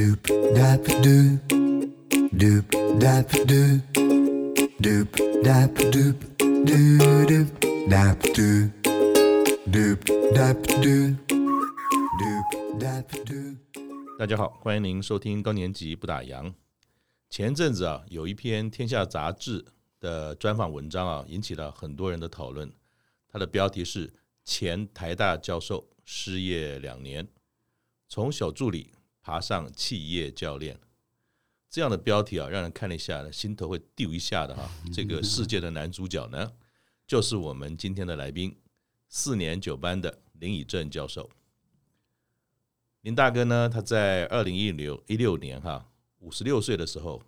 doop dap doo doop dap doo doop dap doop doo doop dap doo doop dap doo doop dap doo 大家好，欢迎您收听高年级不打烊。前阵子啊，有一篇《天下》杂志的专访文章啊，引起了很多人的讨论。它的标题是“前台大教授失业两年，从小助理爬上企业教练”。这样的标题啊，让人看了一下，心头会丢一下的哈。这个世界的男主角呢，就是我们今天的来宾，四年九班的林以正教授。林大哥呢，他在二零一六一六年哈，五十六岁的时候，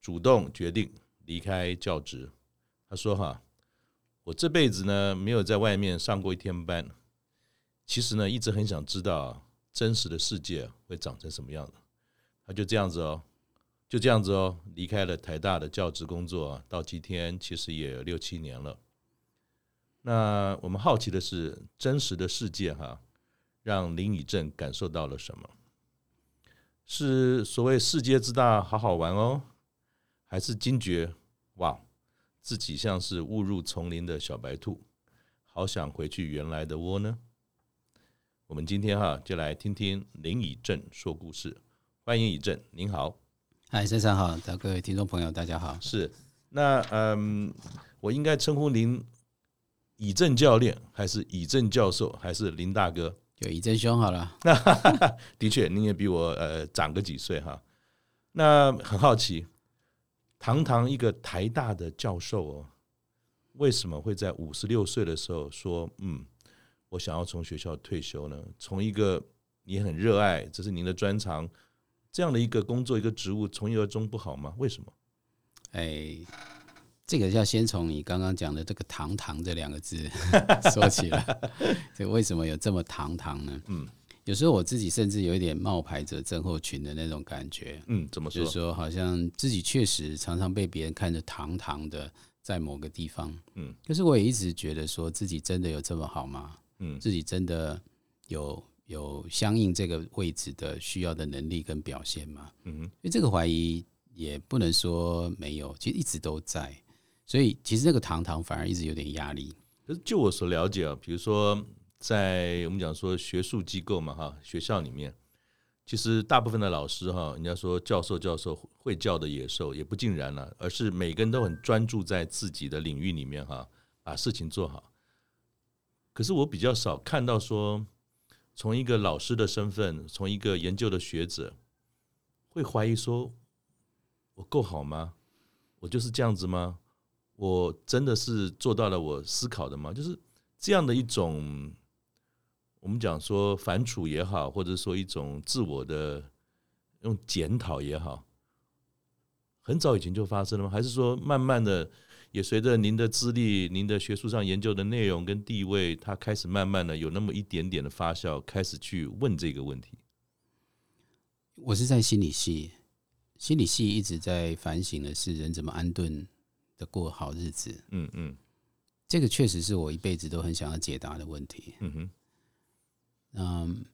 主动决定离开教职。他说哈。我这辈子呢，没有在外面上过一天班。其实呢，一直很想知道真实的世界会长成什么样子。他就这样子哦，就这样子哦，离开了台大的教职工作，到今天其实也有六七年了。那我们好奇的是，真实的世界哈，让林以正感受到了什么？是所谓世界之大，好好玩哦，还是惊觉哇？自己像是误入丛林的小白兔，好想回去原来的窝呢。我们今天哈就来听听林以正说故事。欢迎以正，您好。嗨，先生好，各位听众朋友，大家好。是，那嗯，我应该称呼您以正教练，还是以正教授，还是林大哥？就以正兄好了。那 的确，您也比我呃长个几岁哈。那很好奇。堂堂一个台大的教授哦，为什么会在五十六岁的时候说：“嗯，我想要从学校退休呢？”从一个你很热爱，这是您的专长，这样的一个工作一个职务，从一而终不好吗？为什么？哎，这个要先从你刚刚讲的这个“堂堂”这两个字 说起来。这为什么有这么堂堂呢？嗯。有时候我自己甚至有一点冒牌者症候群的那种感觉，嗯，怎么说？就是说，好像自己确实常常被别人看着堂堂的在某个地方，嗯，可是我也一直觉得说自己真的有这么好吗？嗯，自己真的有有相应这个位置的需要的能力跟表现吗？嗯，所以这个怀疑也不能说没有，其实一直都在，所以其实那个堂堂反而一直有点压力。可是就我所了解啊，比如说。在我们讲说学术机构嘛，哈，学校里面，其实大部分的老师哈，人家说教授教授会教的野兽也不尽然了，而是每个人都很专注在自己的领域里面哈，把事情做好。可是我比较少看到说，从一个老师的身份，从一个研究的学者，会怀疑说，我够好吗？我就是这样子吗？我真的是做到了我思考的吗？就是这样的一种。我们讲说反刍也好，或者说一种自我的用检讨也好，很早以前就发生了吗？还是说慢慢的也随着您的资历、您的学术上研究的内容跟地位，它开始慢慢的有那么一点点的发酵，开始去问这个问题？我是在心理系，心理系一直在反省的是人怎么安顿的过好日子。嗯嗯，这个确实是我一辈子都很想要解答的问题。嗯哼。嗯，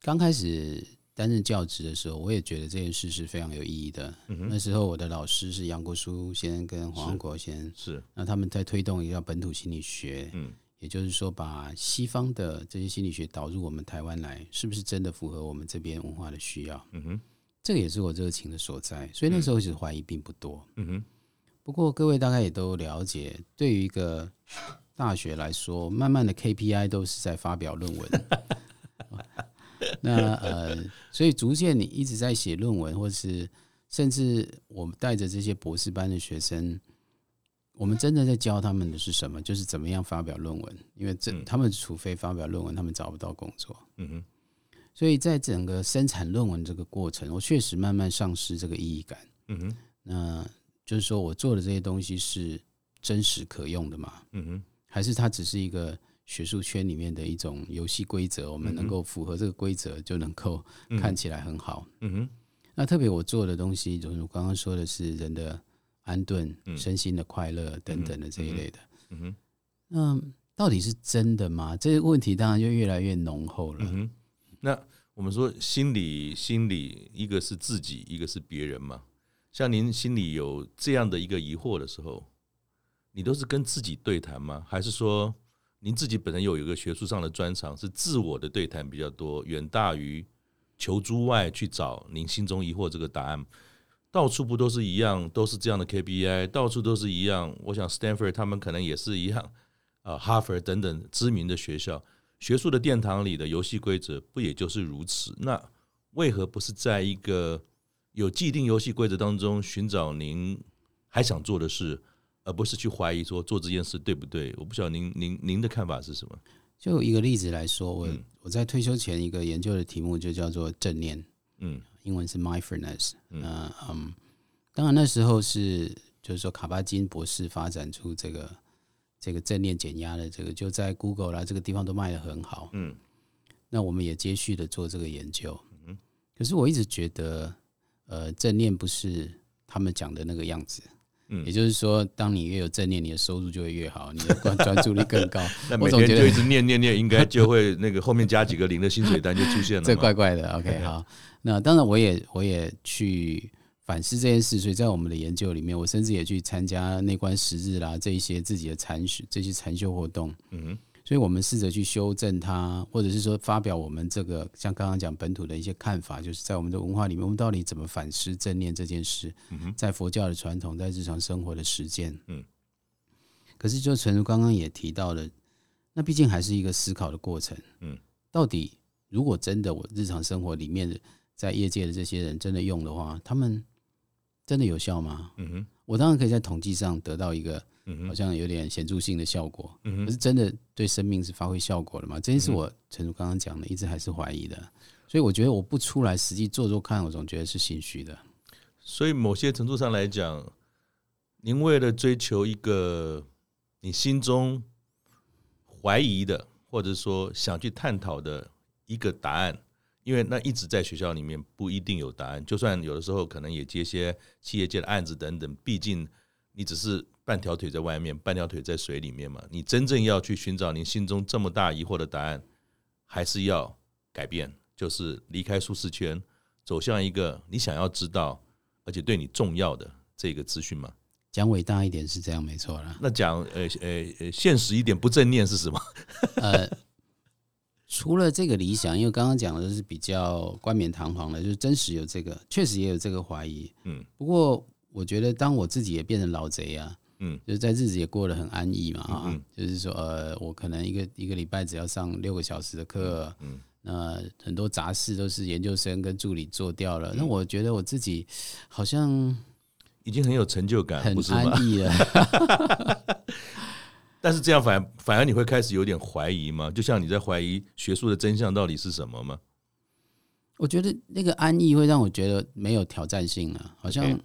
刚开始担任教职的时候，我也觉得这件事是非常有意义的。嗯、那时候我的老师是杨国书先生跟黄国先生，是那他们在推动一个本土心理学，嗯，也就是说把西方的这些心理学导入我们台湾来，是不是真的符合我们这边文化的需要？嗯哼，这个也是我热情的所在。所以那时候其实怀疑并不多。嗯哼，不过各位大概也都了解，对于一个大学来说，慢慢的 KPI 都是在发表论文。那呃，所以逐渐你一直在写论文，或是甚至我们带着这些博士班的学生，我们真的在教他们的是什么？就是怎么样发表论文。因为这他们除非发表论文，他们找不到工作。嗯哼。所以在整个生产论文这个过程，我确实慢慢丧失这个意义感。嗯哼。那就是说我做的这些东西是真实可用的吗？嗯哼。还是它只是一个？学术圈里面的一种游戏规则，我们能够符合这个规则，就能够看起来很好。嗯哼。那特别我做的东西，就是我刚刚说的是人的安顿、身心的快乐等等的这一类的。嗯哼。那到底是真的吗？这个问题当然就越来越浓厚了。嗯哼。那我们说心理，心理一个是自己，一个是别人嘛。像您心里有这样的一个疑惑的时候，你都是跟自己对谈吗？还是说您自己本身有一个学术上的专长，是自我的对谈比较多，远大于求诸外去找您心中疑惑这个答案？到处不都是一样，都是这样的 KPI，到处都是一样。我想 Stanford 他们可能也是一样，啊，哈佛等等知名的学校。学术的殿堂里的游戏规则不也就是如此？那为何不是在一个有既定游戏规则当中寻找您还想做的事，而不是去怀疑说做这件事对不对？我不晓得您您您的看法是什么？就一个例子来说，我我在退休前一个研究的题目就叫做正念，嗯，英文是 mindfulness，嗯嗯，当然那时候是就是说卡巴金博士发展出这个。这个正念减压的这个就在 Google 啦，这个地方都卖得很好。嗯，那我们也接续的做这个研究。嗯，可是我一直觉得，呃，正念不是他们讲的那个样子。嗯，也就是说，当你越有正念，你的收入就会越好，你的专专注力更高。那每天就一直念念念，应该就会那个后面加几个零的薪水单就出现了。这怪怪的。OK，好。那当然，我也我也去。反思这件事，所以在我们的研究里面，我甚至也去参加内观十日啦，这一些自己的禅学、这些禅修活动。嗯哼，所以我们试着去修正它，或者是说发表我们这个像刚刚讲本土的一些看法，就是在我们的文化里面，我们到底怎么反思正念这件事？在佛教的传统，在日常生活的实践。嗯，可是就陈如刚刚也提到了，那毕竟还是一个思考的过程。嗯，到底如果真的我日常生活里面的，在业界的这些人真的用的话，他们。真的有效吗？嗯哼，我当然可以在统计上得到一个好像有点显著性的效果。嗯，可是真的对生命是发挥效果了吗？这件事我陈如刚刚讲的，一直还是怀疑的。所以我觉得我不出来实际做做看，我总觉得是心虚的。所以某些程度上来讲，您为了追求一个你心中怀疑的，或者说想去探讨的一个答案。因为那一直在学校里面不一定有答案，就算有的时候可能也接些企业界的案子等等，毕竟你只是半条腿在外面，半条腿在水里面嘛。你真正要去寻找你心中这么大疑惑的答案，还是要改变，就是离开舒适圈，走向一个你想要知道而且对你重要的这个资讯嘛。讲伟大一点是这样，没错啦。那讲呃呃呃现实一点，不正念是什么？呃。除了这个理想，因为刚刚讲的是比较冠冕堂皇的，就是真实有这个，确实也有这个怀疑。嗯，不过我觉得，当我自己也变成老贼啊，嗯，就是在日子也过得很安逸嘛，啊，就是说，呃，我可能一个一个礼拜只要上六个小时的课，嗯，那很多杂事都是研究生跟助理做掉了，那我觉得我自己好像已经很有成就感，很安逸了。但是这样反而反而你会开始有点怀疑吗？就像你在怀疑学术的真相到底是什么吗？我觉得那个安逸会让我觉得没有挑战性了，好像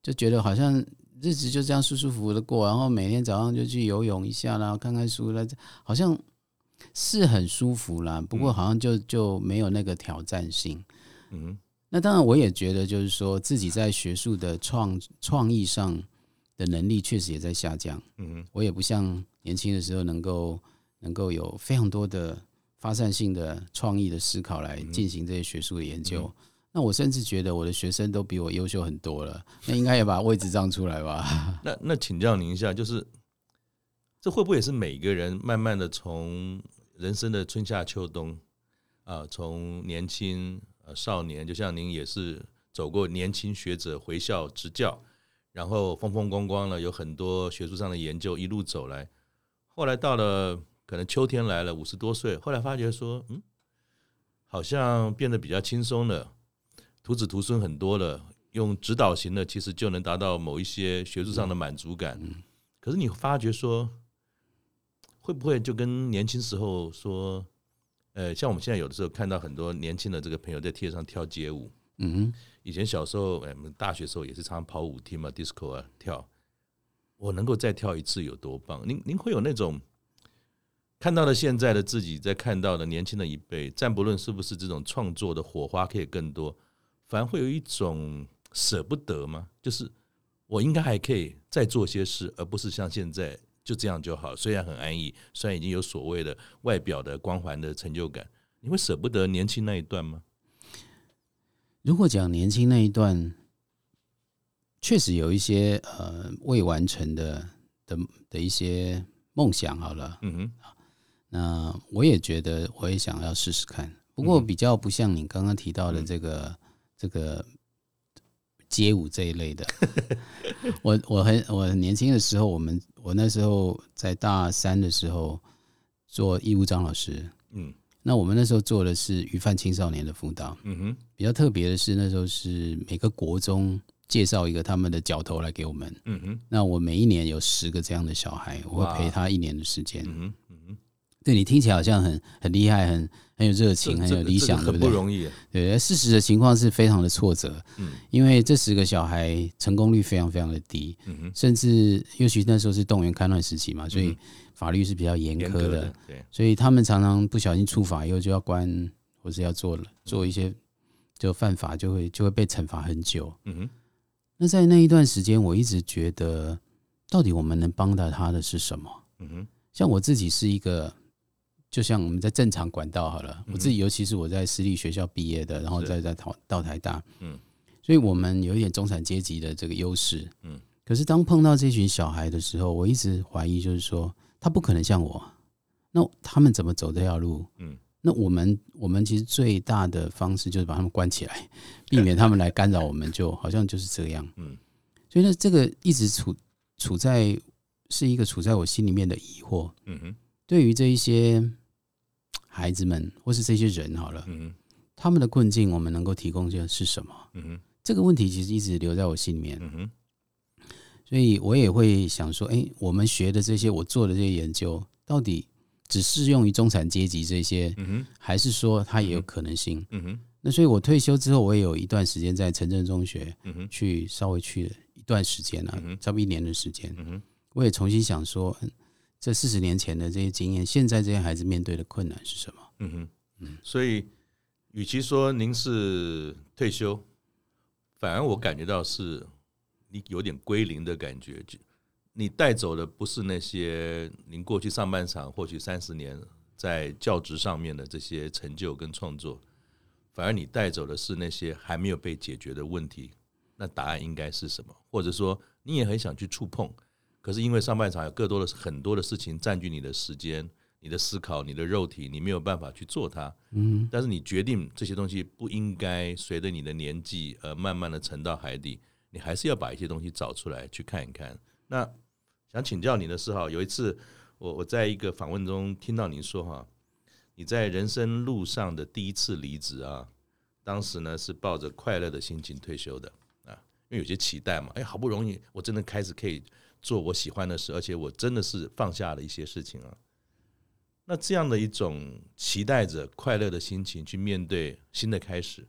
就觉得好像日子就这样舒舒服服的过，然后每天早上就去游泳一下啦，看看书啦，好像是很舒服啦。不过好像就就没有那个挑战性。嗯，那当然我也觉得就是说自己在学术的创创意上。的能力确实也在下降。嗯，我也不像年轻的时候能够能够有非常多的发散性的创意的思考来进行这些学术的研究。那我甚至觉得我的学生都比我优秀很多了。那应该也把位置让出来吧？那那请教您一下，就是这会不会也是每个人慢慢的从人生的春夏秋冬啊，从年轻呃少年，就像您也是走过年轻学者回校执教。然后风风光光了，有很多学术上的研究一路走来，后来到了可能秋天来了，五十多岁，后来发觉说，嗯，好像变得比较轻松了，徒子徒孙很多了，用指导型的其实就能达到某一些学术上的满足感。可是你发觉说，会不会就跟年轻时候说，呃，像我们现在有的时候看到很多年轻的这个朋友在街上跳街舞，嗯。以前小时候，我们大学时候也是常常跑舞厅嘛，disco 啊跳。我能够再跳一次有多棒？您您会有那种看到了现在的自己，在看到的年轻的一辈，暂不论是不是这种创作的火花可以更多，反而会有一种舍不得吗？就是我应该还可以再做些事，而不是像现在就这样就好。虽然很安逸，虽然已经有所谓的外表的光环的成就感，你会舍不得年轻那一段吗？如果讲年轻那一段，确实有一些呃未完成的的的一些梦想。好了，嗯哼，那我也觉得我也想要试试看。不过比较不像你刚刚提到的这个、嗯、这个街舞这一类的。我我很我很年轻的时候，我们我那时候在大三的时候做义务张老师，嗯，那我们那时候做的是鱼贩青少年的辅导，嗯哼，比较特别的是那时候是每个国中介绍一个他们的角头来给我们，嗯哼，那我每一年有十个这样的小孩，我会陪他一年的时间，嗯哼，嗯哼，对你听起来好像很很厉害，很很有热情，很有理想，对不对？不容易。对，事实的情况是非常的挫折。嗯，因为这十个小孩成功率非常非常的低。嗯哼，甚至尤其那时候是动员戡乱时期嘛，所以法律是比较严苛的。对，所以他们常常不小心触法以后就要关，或是要做了做一些就犯法，就会就会被惩罚很久。嗯哼，那在那一段时间，我一直觉得，到底我们能帮到他的是什么？嗯哼，像我自己是一个。就像我们在正常管道好了，我自己尤其是我在私立学校毕业的，然后再在到到台大，嗯，所以我们有一点中产阶级的这个优势，嗯。可是当碰到这群小孩的时候，我一直怀疑，就是说他不可能像我，那他们怎么走这条路？嗯，那我们我们其实最大的方式就是把他们关起来，避免他们来干扰我们，就好像就是这样，嗯。所以呢，这个一直处处在是一个处在我心里面的疑惑，嗯哼，对于这一些。孩子们，或是这些人，好了，嗯，他们的困境，我们能够提供的是什么？嗯哼，这个问题其实一直留在我心里面，嗯哼，所以我也会想说，哎，我们学的这些，我做的这些研究，到底只适用于中产阶级这些，嗯哼，还是说它也有可能性？嗯哼，那所以我退休之后，我也有一段时间在城镇中学，嗯哼，去稍微去了一段时间了，差不多一年的时间，嗯哼，我也重新想说。这四十年前的这些经验，现在这些孩子面对的困难是什么？嗯哼，嗯，所以与其说您是退休，反而我感觉到是你有点归零的感觉。就你带走的不是那些您过去上半场或许三十年在教职上面的这些成就跟创作，反而你带走的是那些还没有被解决的问题。那答案应该是什么？或者说你也很想去触碰？可是因为上半场有更多的很多的事情占据你的时间、你的思考、你的肉体，你没有办法去做它。嗯，但是你决定这些东西不应该随着你的年纪而慢慢的沉到海底，你还是要把一些东西找出来去看一看。那想请教你的是哈，有一次我我在一个访问中听到您说哈，你在人生路上的第一次离职啊，当时呢是抱着快乐的心情退休的啊，因为有些期待嘛，哎，好不容易我真的开始可以。做我喜欢的事，而且我真的是放下了一些事情啊。那这样的一种期待着快乐的心情去面对新的开始，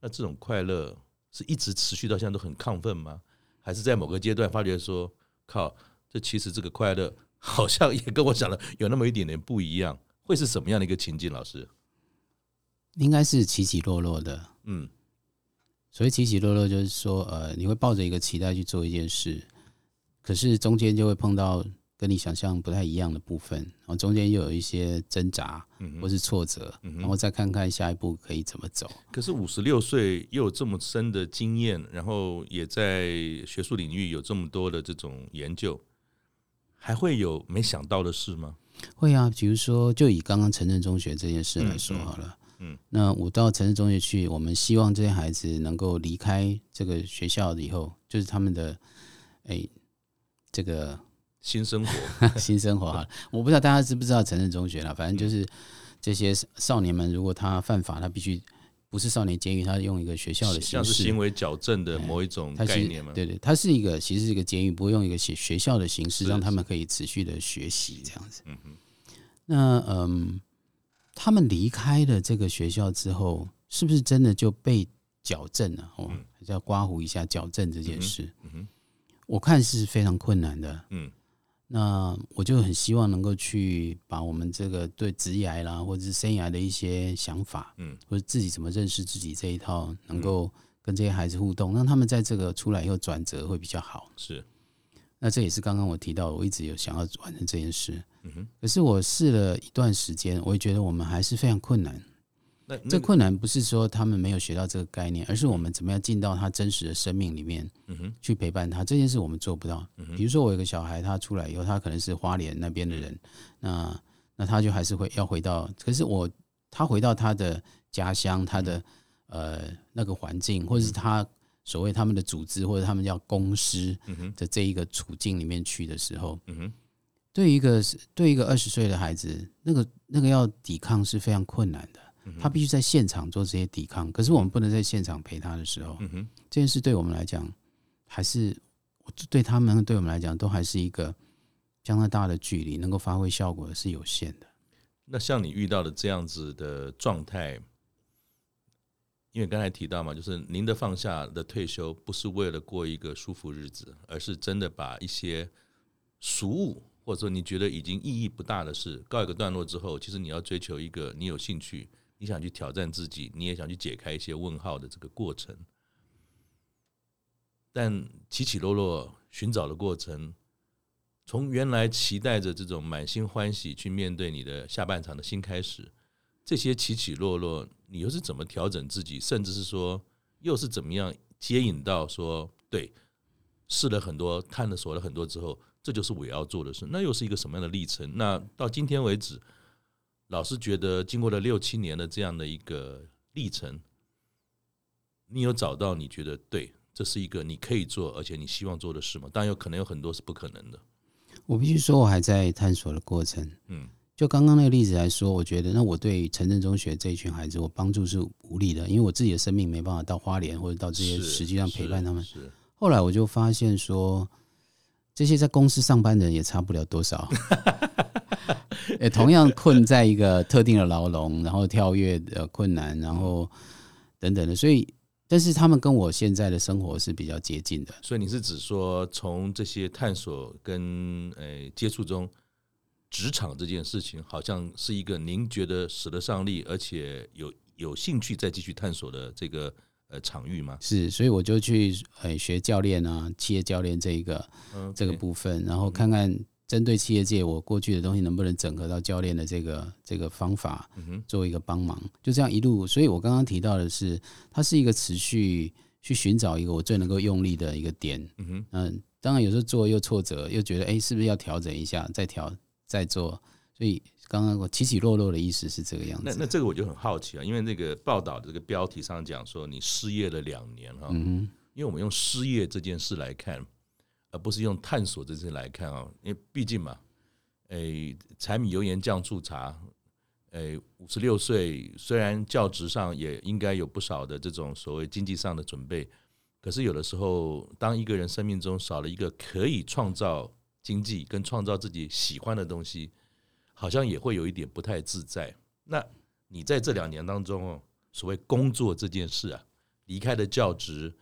那这种快乐是一直持续到现在都很亢奋吗？还是在某个阶段发觉说，靠，这其实这个快乐 好像也跟我想的有那么一点点不一样？会是什么样的一个情境？老师，应该是起起落落的。嗯，所以起起落落，就是说，呃，你会抱着一个期待去做一件事。可是中间就会碰到跟你想象不太一样的部分，然后中间又有一些挣扎，或是挫折，然后再看看下一步可以怎么走。可是五十六岁又有这么深的经验，然后也在学术领域有这么多的这种研究，还会有没想到的事吗？会啊，比如说就以刚刚城镇中学这件事来说好了，嗯，那我到城市中学去，我们希望这些孩子能够离开这个学校以后，就是他们的，哎。这个新生活，新生活哈，我不知道大家知不知道诚正中学了。反正就是这些少年们，如果他犯法，他必须不是少年监狱，他用一个学校的形式，像是行为矫正的某一种概念嘛。对对，他是一个，其实是一个监狱，不会用一个学学校的形式，让他们可以持续的学习这样子。嗯哼。那嗯，他们离开了这个学校之后，是不是真的就被矫正了？哦，还是要刮胡一下矫正这件事。嗯哼。我看是非常困难的，嗯，那我就很希望能够去把我们这个对职业啦，或者是生涯的一些想法，嗯，或者自己怎么认识自己这一套，能够跟这些孩子互动，让他们在这个出来以后转折会比较好。是，那这也是刚刚我提到，我一直有想要完成这件事，嗯哼。可是我试了一段时间，我也觉得我们还是非常困难，那这困难不是说他们没有学到这个概念，而是我们怎么样进到他真实的生命里面，去陪伴他。这件事我们做不到。比如说，我有个小孩，他出来以后，他可能是花莲那边的人，那那他就还是会要回到，可是我他回到他的家乡，他的呃那个环境，或者是他所谓他们的组织或者他们叫公司的这一个处境里面去的时候，对一个对一个二十岁的孩子，那个那个要抵抗是非常困难的。他必须在现场做这些抵抗，可是我们不能在现场陪他的时候，嗯，这件事对我们来讲，还是对他们对我们来讲，都还是一个相当大的距离，能够发挥效果是有限的。那像你遇到的这样子的状态，因为刚才提到嘛，就是您的放下的退休，不是为了过一个舒服日子，而是真的把一些俗物，或者说你觉得已经意义不大的事，告一个段落之后，其实你要追求一个你有兴趣。你想去挑战自己，你也想去解开一些问号的这个过程，但起起落落寻找的过程，从原来期待着这种满心欢喜去面对你的下半场的新开始，这些起起落落，你又是怎么调整自己，甚至是说，又是怎么样接引到说，对，试了很多，探了索了很多之后，这就是我要做的事，那又是一个什么样的历程？那到今天为止。老师觉得，经过了六七年的这样的一个历程，你有找到你觉得对，这是一个你可以做，而且你希望做的事吗？当然有可能有很多是不可能的。我必须说，我还在探索的过程。嗯，就刚刚那个例子来说，我觉得那我对城镇中学这一群孩子，我帮助是无力的，因为我自己的生命没办法到花莲或者到这些实际上陪伴他们。是后来我就发现说，这些在公司上班的人也差不了多少。也同样困在一个特定的牢笼，然后跳跃的困难，然后等等的，所以，但是他们跟我现在的生活是比较接近的。所以你是指说，从这些探索跟呃接触中，职场这件事情，好像是一个您觉得使得上力，而且有有兴趣再继续探索的这个呃场域吗？是，所以我就去呃学教练啊，企业教练这一个这个部分，然后看看。针对企业界，我过去的东西能不能整合到教练的这个这个方法，做一个帮忙，就这样一路。所以我刚刚提到的是，它是一个持续去寻找一个我最能够用力的一个点。嗯，当然有时候做又挫折，又觉得哎，是不是要调整一下，再调再做。所以刚刚我起起落落的意思是这个样子。那那这个我就很好奇啊，因为那个报道的这个标题上讲说你失业了两年哈，嗯，因为我们用失业这件事来看。而不是用探索这些来看啊，因为毕竟嘛，诶，柴米油盐酱醋茶，诶，五十六岁虽然教职上也应该有不少的这种所谓经济上的准备，可是有的时候，当一个人生命中少了一个可以创造经济跟创造自己喜欢的东西，好像也会有一点不太自在。那你在这两年当中哦，所谓工作这件事啊，离开了教职。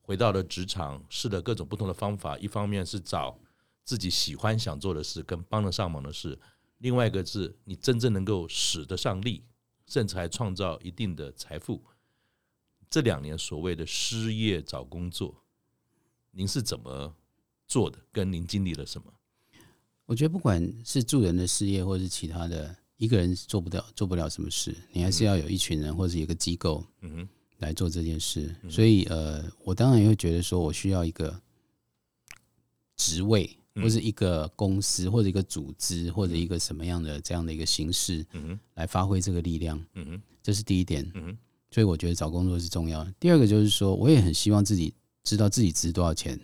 回到了职场，试了各种不同的方法。一方面是找自己喜欢想做的事，跟帮得上忙的事；另外一个是你真正能够使得上力，甚至还创造一定的财富。这两年所谓的失业找工作，您是怎么做的？跟您经历了什么？我觉得不管是助人的事业，或是其他的，一个人做不了做不了什么事，你还是要有一群人，或者一个机构。嗯哼。来做这件事，所以呃，我当然也会觉得说，我需要一个职位，或者一个公司，或者一个组织，或者一个什么样的这样的一个形式，来发挥这个力量。嗯，这是第一点。嗯，所以我觉得找工作是重要的。第二个就是说，我也很希望自己知道自己值多少钱。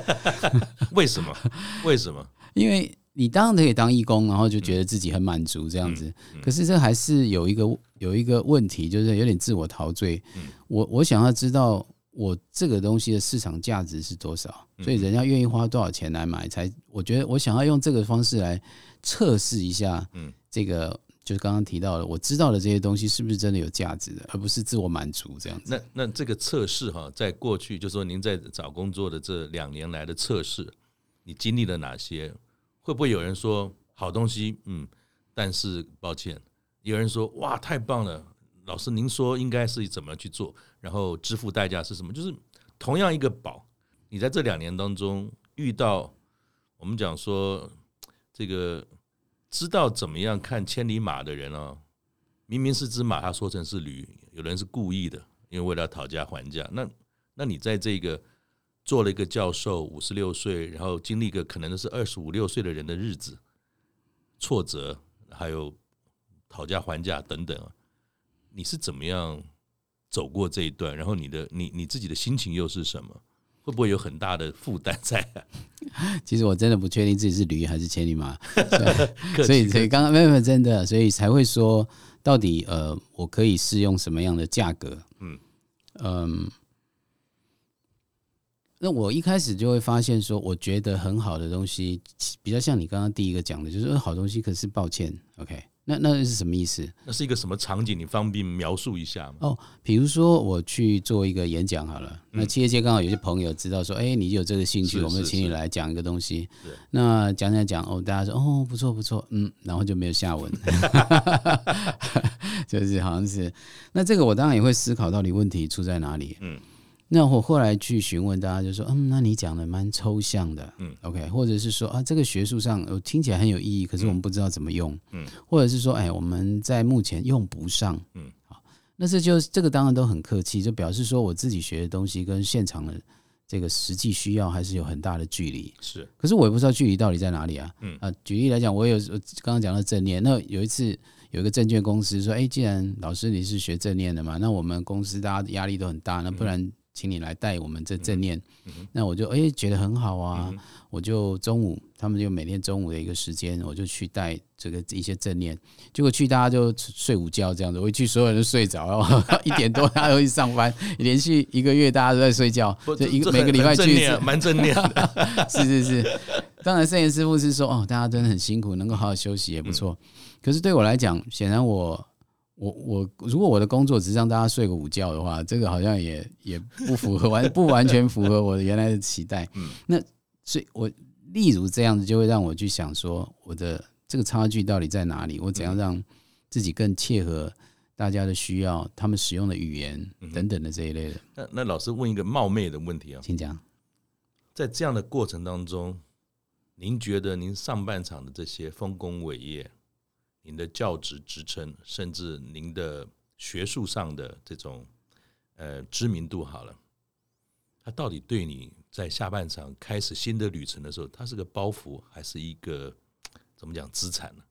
为什么？为什么？因为。你当然可以当义工，然后就觉得自己很满足这样子。可是这还是有一个有一个问题，就是有点自我陶醉。我我想要知道我这个东西的市场价值是多少，所以人家愿意花多少钱来买，才我觉得我想要用这个方式来测试一下。这个就是刚刚提到的，我知道的这些东西是不是真的有价值的，而不是自我满足这样子。那那这个测试哈，在过去就是说您在找工作的这两年来的测试，你经历了哪些？会不会有人说好东西？嗯，但是抱歉，有人说哇，太棒了，老师您说应该是怎么去做，然后支付代价是什么？就是同样一个宝，你在这两年当中遇到我们讲说这个知道怎么样看千里马的人啊，明明是只马，他说成是驴，有人是故意的，因为为了讨价还价。那那你在这个做了一个教授，五十六岁，然后经历一个可能都是二十五六岁的人的日子，挫折，还有讨价还价等等，你是怎么样走过这一段？然后你的你你自己的心情又是什么？会不会有很大的负担在啊？其实我真的不确定自己是驴还是千里马，所以 所以刚刚没有没有真的，所以才会说到底呃，我可以适用什么样的价格？嗯嗯，那我一开始就会发现说，我觉得很好的东西，比较像你刚刚第一个讲的，就是好东西，可是抱歉，OK。那那是什么意思？那是一个什么场景？你方便描述一下吗？哦，比如说我去做一个演讲好了，嗯、那企业界刚好有些朋友知道说，哎、欸，你有这个兴趣，我们请你来讲一个东西。那讲讲讲，哦，大家说，哦，不错不错，嗯，然后就没有下文，就是好像是。那这个我当然也会思考，到底问题出在哪里？嗯。那我后来去询问大家，就说：“嗯，那你讲的蛮抽象的，嗯，OK，或者是说啊，这个学术上我听起来很有意义，可是我们不知道怎么用，嗯，或者是说，哎，我们在目前用不上，嗯，好，那这就这个当然都很客气，就表示说我自己学的东西跟现场的这个实际需要还是有很大的距离，是，可是我也不知道距离到底在哪里啊，嗯。啊，举例来讲，我有刚刚讲到正念，那有一次有一个证券公司说，哎，既然老师你是学正念的嘛，那我们公司大家压力都很大，那不然。请你来带我们这正念，那我就哎觉得很好啊，我就中午他们就每天中午的一个时间，我就去带这个一些正念，结果去大家就睡午觉这样子，我一去所有人都睡着了，一点多大家都去上班，连续一个月大家都在睡觉，就一个每个礼拜去一次，蛮正念。的，是是是，当然圣严师傅是说哦，大家真的很辛苦，能够好好休息也不错，可是对我来讲，显然我。我我如果我的工作只是让大家睡个午觉的话，这个好像也也不符合完不完全符合我的原来的期待。嗯，那所以，我例如这样子就会让我去想说，我的这个差距到底在哪里？我怎样让自己更切合大家的需要，他们使用的语言等等的这一类的。那那老师问一个冒昧的问题啊，请讲。在这样的过程当中，您觉得您上半场的这些丰功伟业？您的教职职称，甚至您的学术上的这种呃知名度，好了，它到底对你在下半场开始新的旅程的时候，它是个包袱，还是一个怎么讲资产呢？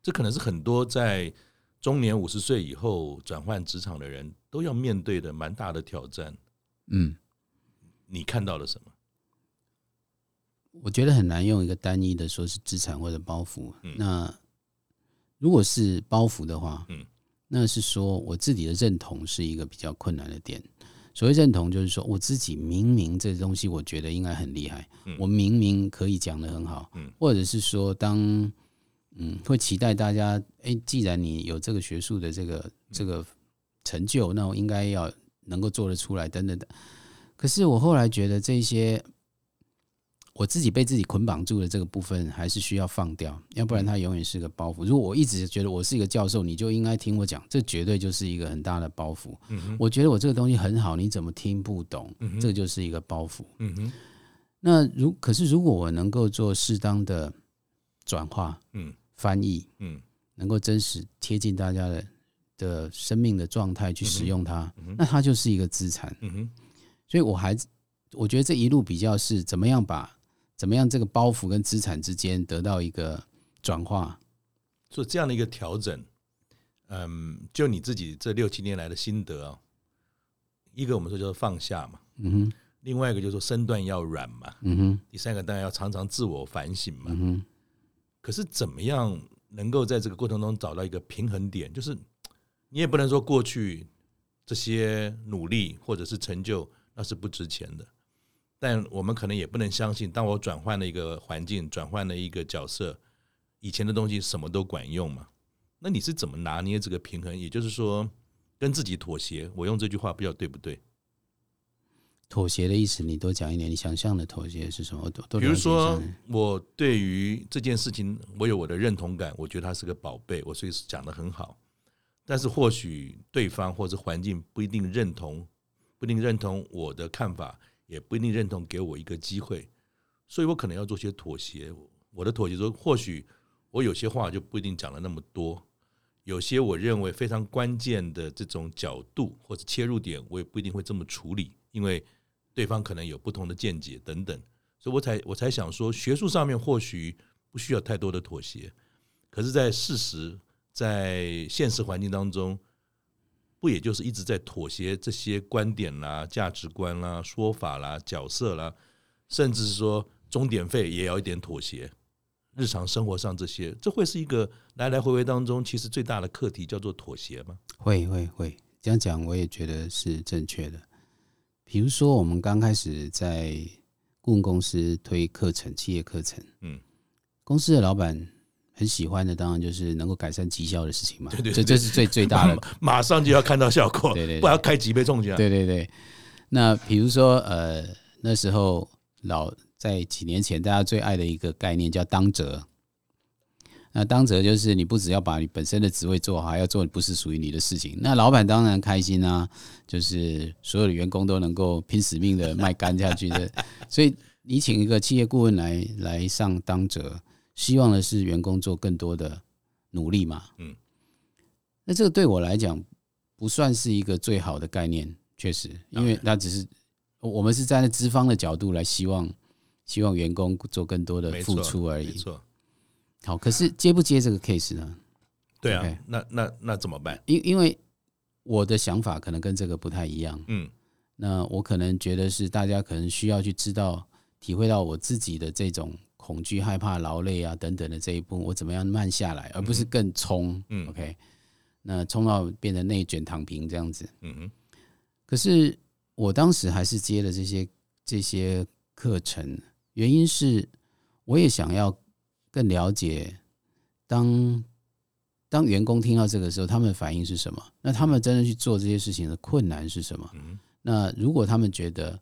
这可能是很多在中年五十岁以后转换职场的人都要面对的蛮大的挑战。嗯，你看到了什么？我觉得很难用一个单一的说是资产或者包袱。嗯，那。如果是包袱的话，嗯，那是说我自己的认同是一个比较困难的点。所谓认同，就是说我自己明明这东西我觉得应该很厉害，我明明可以讲的很好，或者是说当嗯会期待大家，哎，既然你有这个学术的这个这个成就，那我应该要能够做得出来，等等的。可是我后来觉得这些。我自己被自己捆绑住的这个部分，还是需要放掉，要不然它永远是个包袱。如果我一直觉得我是一个教授，你就应该听我讲，这绝对就是一个很大的包袱。我觉得我这个东西很好，你怎么听不懂？这就是一个包袱。那如可是如果我能够做适当的转化、翻译，能够真实贴近大家的的生命的状态去使用它，那它就是一个资产。所以我还我觉得这一路比较是怎么样把。怎么样？这个包袱跟资产之间得到一个转化，做这样的一个调整。嗯，就你自己这六七年来的心得啊，一个我们说叫做放下嘛，嗯哼。另外一个就是说身段要软嘛，嗯哼。第三个当然要常常自我反省嘛，嗯哼。可是怎么样能够在这个过程中找到一个平衡点？就是你也不能说过去这些努力或者是成就那是不值钱的。但我们可能也不能相信，当我转换了一个环境，转换了一个角色，以前的东西什么都管用嘛？那你是怎么拿捏这个平衡？也就是说，跟自己妥协。我用这句话不知道对不对？妥协的意思，你多讲一点。你想象的妥协是什么？比如说，我对于这件事情，我有我的认同感，我觉得它是个宝贝，我所以讲的很好。但是或许对方或者环境不一定认同，不一定认同我的看法。也不一定认同，给我一个机会，所以我可能要做些妥协。我的妥协说，或许我有些话就不一定讲了那么多，有些我认为非常关键的这种角度或者切入点，我也不一定会这么处理，因为对方可能有不同的见解等等，所以我才我才想说，学术上面或许不需要太多的妥协，可是，在事实在现实环境当中，不也就是一直在妥协这些观点啦、价值观啦、说法啦、角色啦，甚至是说终点费也要一点妥协。日常生活上这些，这会是一个来来回回当中，其实最大的课题叫做妥协吗？会会会，这样讲我也觉得是正确的。比如说，我们刚开始在顾问公司推课程、企业课程，嗯，公司的老板很喜欢的，当然就是能够改善绩效的事情嘛。对对，这这是最最大的，马上就要看到效果，对对，不然要开几倍中奖。对对对。那比如说，呃，那时候老。在几年前，大家最爱的一个概念叫当责。那当责就是你不只要把你本身的职位做好，还要做不是属于你的事情。那老板当然开心啊，就是所有的员工都能够拼死命的卖干下去的。所以你请一个企业顾问来来上当责，希望的是员工做更多的努力嘛。嗯。那这个对我来讲不算是一个最好的概念，确实，因为那只是我们是站在资方的角度来希望。希望员工做更多的付出而已。没错。好，可是接不接这个 case 呢？对啊，okay，那那那怎么办？因因为我的想法可能跟这个不太一样。嗯，那我可能觉得是大家可能需要去知道、体会到我自己的这种恐惧、害怕、劳累啊等等的这一步，我怎么样慢下来，而不是更冲。嗯，OK，那冲到变成内卷、躺平这样子。嗯哼。可是我当时还是接了这些这些课程。原因是，我也想要更了解，当当员工听到这个时候，他们的反应是什么？那他们真的去做这些事情的困难是什么？那如果他们觉得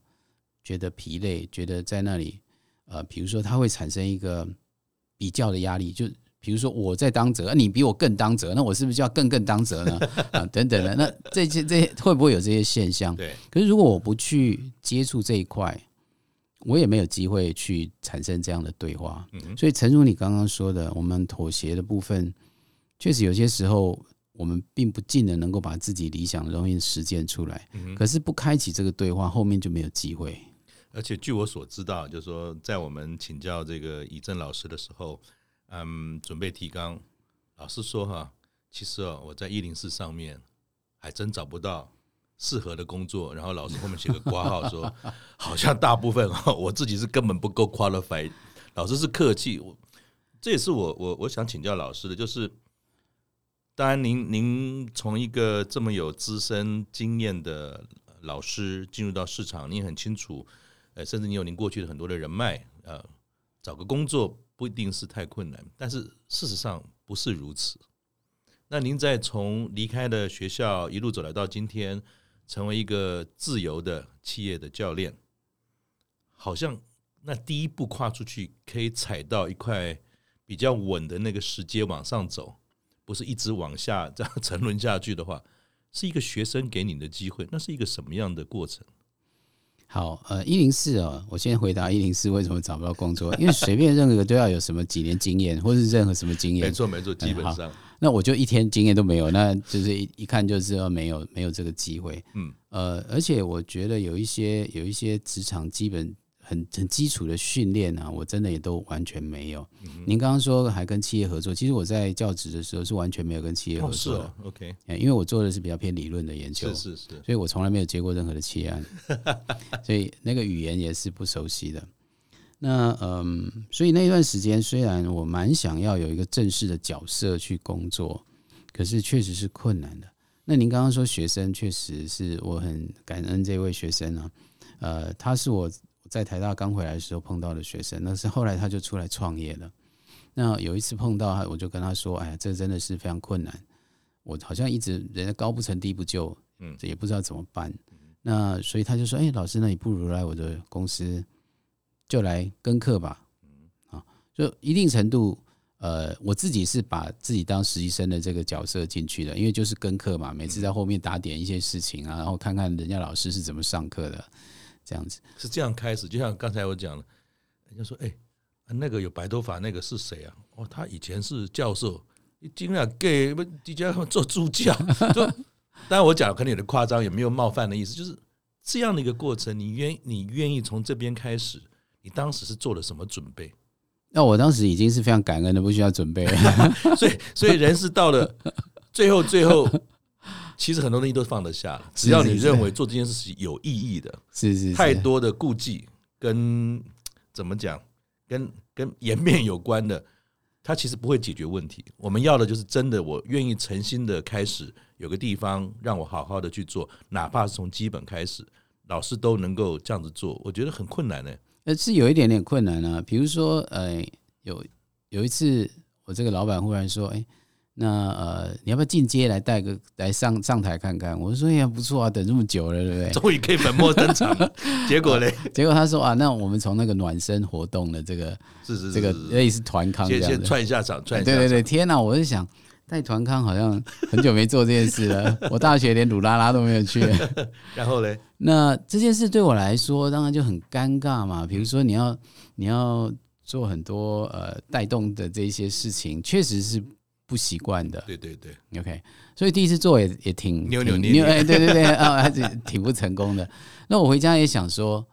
觉得疲累，觉得在那里，呃，比如说它会产生一个比较的压力，就比如说我在当责，你比我更当责，那我是不是就要更更当责呢？啊，等等的，那这些这些会不会有这些现象？对。可是如果我不去接触这一块，我也没有机会去产生这样的对话，所以诚如你刚刚说的，我们妥协的部分，确实有些时候我们并不尽的能够把自己理想的东西实践出来。可是不开启这个对话，后面就没有机会。而且据我所知道，就是说在我们请教这个以正老师的时候，嗯，准备提纲，老师说哈，其实哦，我在一零四上面还真找不到。适合的工作，然后老师后面写个括号说，好像大部分 我自己是根本不够 qualified。老师是客气，我这也是我我我想请教老师的，就是当然您您从一个这么有资深经验的老师进入到市场，你很清楚，呃，甚至你有您过去的很多的人脉，呃，找个工作不一定是太困难，但是事实上不是如此。那您在从离开了学校一路走来到今天。成为一个自由的企业的教练，好像那第一步跨出去，可以踩到一块比较稳的那个石阶往上走，不是一直往下这样沉沦下去的话，是一个学生给你的机会。那是一个什么样的过程？好，呃，一零四哦，我先回答一零四为什么找不到工作，因为随便任何都要有什么几年经验，或是任何什么经验，没错没错，基本上。那我就一天经验都没有，那就是一一看就知道没有没有这个机会。嗯，呃，而且我觉得有一些有一些职场基本很很基础的训练啊，我真的也都完全没有。嗯、您刚刚说还跟企业合作，其实我在教职的时候是完全没有跟企业合作。哦哦、OK，因为我做的是比较偏理论的研究，是是是，所以我从来没有接过任何的企业案，所以那个语言也是不熟悉的。那嗯，所以那段时间虽然我蛮想要有一个正式的角色去工作，可是确实是困难的。那您刚刚说学生，确实是我很感恩这位学生啊。呃，他是我在台大刚回来的时候碰到的学生，那是后来他就出来创业了。那有一次碰到他，我就跟他说：“哎呀，这真的是非常困难，我好像一直人家高不成低不就，嗯，这也不知道怎么办。”那所以他就说：“哎，老师，那你不如来我的公司。”就来跟课吧，啊，就一定程度，呃，我自己是把自己当实习生的这个角色进去的，因为就是跟课嘛，每次在后面打点一些事情啊，然后看看人家老师是怎么上课的，这样子是这样开始。就像刚才我讲了，人家说，哎，那个有白头发那个是谁啊？哦，他以前是教授，你尽量给底下做助教，就当然我讲可能有点夸张，也没有冒犯的意思，就是这样的一个过程，你愿你愿意从这边开始，你当时是做了什么准备？那我当时已经是非常感恩的，不需要准备了。所以，所以人是到了最后，最后其实很多东西都放得下，只要你认为做这件事是有意义的，是是，是太多的顾忌跟怎么讲，跟跟颜面有关的，它其实不会解决问题。我们要的就是真的，我愿意诚心的开始，有个地方让我好好的去做，哪怕是从基本开始，老师都能够这样子做，我觉得很困难呢。呃，是有一点点困难啊。比如说，呃，有有一次，我这个老板忽然说：“哎，那呃，你要不要进阶来带个来上上台看看？”我说：“哎呀，不错啊，等这么久了，对不对？终于可以粉墨登场了。”结果嘞，结果他说：“啊，那我们从那个暖身活动的这个是是这个类似团康这样子，先串一下场，串一下场。对对对，天哪！我是想。”带团康好像很久没做这件事了。我大学连鲁拉拉都没有去。然后嘞，那这件事对我来说当然就很尴尬嘛。比如说你要你要做很多呃带动的这些事情，确实是不习惯的。对对对，OK。所以第一次做也也挺扭扭捏捏，哎，对对对 啊，还是挺不成功的。那我回家也想说，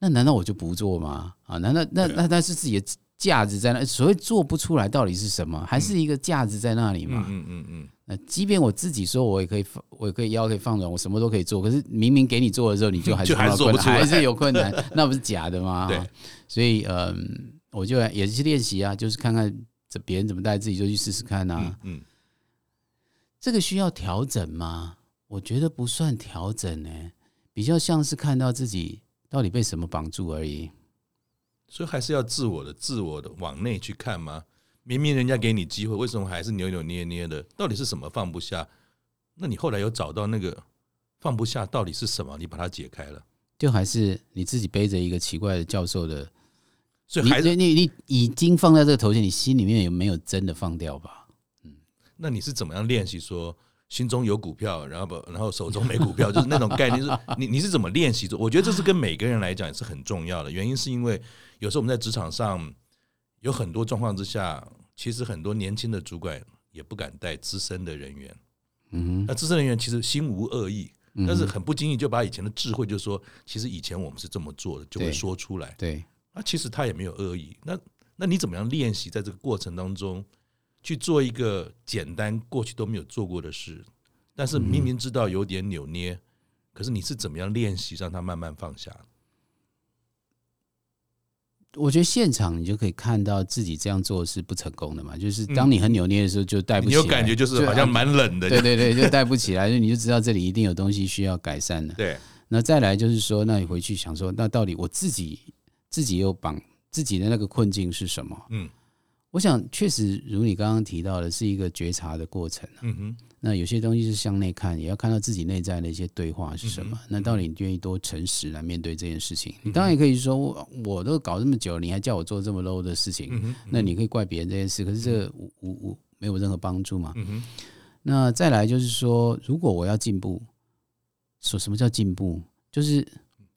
那难道我就不做吗？啊，难道那那那是自己的？价值在那，所谓做不出来到底是什么？还是一个价值在那里嘛？嗯嗯嗯。那即便我自己说，我也可以放，我也可以腰可以放软，我什么都可以做。可是明明给你做的时候，你就还是 就还做不出来，还是有困难，那不是假的吗？对。所以嗯，我就也是练习啊，就是看看这别人怎么带，自己就去试试看啊。嗯。这个需要调整吗？我觉得不算调整呢，比较像是看到自己到底被什么绑住而已。所以还是要自我的、自我的往内去看吗？明明人家给你机会，为什么还是扭扭捏捏的？到底是什么放不下？那你后来有找到那个放不下到底是什么？你把它解开了，就还是你自己背着一个奇怪的教授的，所以还是你你，你已经放在这个头衔，你心里面有没有真的放掉吧？嗯，那你是怎么样练习说？心中有股票，然后不，然后手中没股票，就是那种概念。是，你你是怎么练习的？我觉得这是跟每个人来讲也是很重要的。原因是因为有时候我们在职场上有很多状况之下，其实很多年轻的主管也不敢带资深的人员。嗯，那资深人员其实心无恶意，但是很不经意就把以前的智慧，就说其实以前我们是这么做的，就会说出来。对，那其实他也没有恶意。那那你怎么样练习在这个过程当中？去做一个简单过去都没有做过的事，但是明明知道有点扭捏，可是你是怎么样练习让他慢慢放下？我觉得现场你就可以看到自己这样做是不成功的嘛，就是当你很扭捏的时候就带不起来，你有感觉就是好像蛮冷的，对对对，就带不起来，就你就知道这里一定有东西需要改善的。对，那再来就是说，那你回去想说，那到底我自己自己又绑自己的那个困境是什么？嗯。我想，确实如你刚刚提到的，是一个觉察的过程。嗯哼，那有些东西是向内看，也要看到自己内在的一些对话是什么。那到底你愿意多诚实来面对这件事情？你当然也可以说，我我都搞这么久，你还叫我做这么 low 的事情，那你可以怪别人这件事。可是这个无无无没有任何帮助嘛。那再来就是说，如果我要进步，说什么叫进步？就是。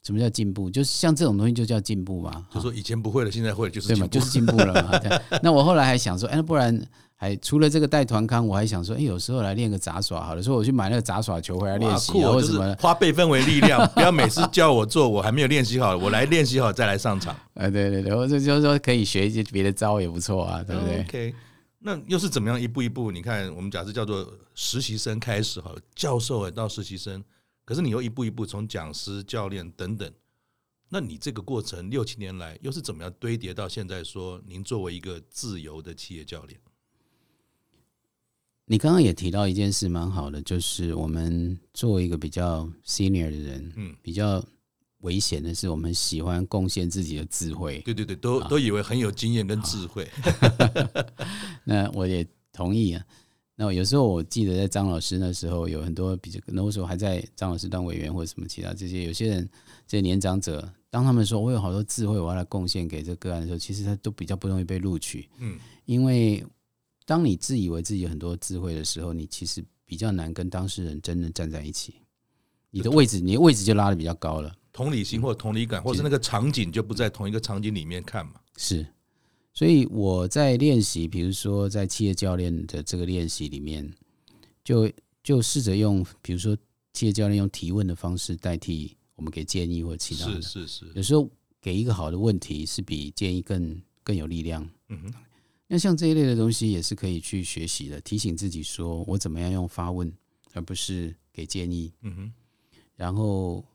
什么叫进步？就是像这种东西就叫进步嘛？就说以前不会了，现在会了，就是进步，就是进步了嘛。那我后来还想说，哎，那不然还除了这个带团康，我还想说，哎，有时候来练个杂耍，好了，所以我去买那个杂耍球回来练习，或者什么，花辈分为力量，不要每次叫我做，我还没有练习好，我来练习好再来上场。哎，对对对，或者就是说可以学一些别的招也不错啊，对不对？OK，那又是怎么样一步一步？你看，我们假设叫做实习生开始好了，教授哎到实习生，可是你又一步一步从讲师、教练等等。那你这个过程六七年来又是怎么样堆叠到现在？说您作为一个自由的企业教练，你刚刚也提到一件事蛮好的，就是我们作为一个比较 senior 的人，嗯，比较危险的是，我们喜欢贡献自己的智慧。对对对，都都以为很有经验跟智慧。那我也同意啊。那有时候我记得在张老师那时候有很多比较，那时候还在张老师当委员或者什么其他这些，有些人这些年长者。当他们说我有好多智慧，我要来贡献给这个个案的时候，其实他都比较不容易被录取。嗯，因为当你自以为自己有很多智慧的时候，你其实比较难跟当事人真的站在一起。你的位置，你的位置就拉得比较高了。同理心或同理感，或是那个场景就不在同一个场景里面看嘛。是，所以我在练习，比如说在企业教练的这个练习里面，就就试着用，比如说企业教练用提问的方式代替我们给建议或其他的。是是是。有时候给一个好的问题，是比建议更更有力量。嗯哼。那像这一类的东西，也是可以去学习的，提醒自己说我怎么样用发问，而不是给建议。嗯哼。然后，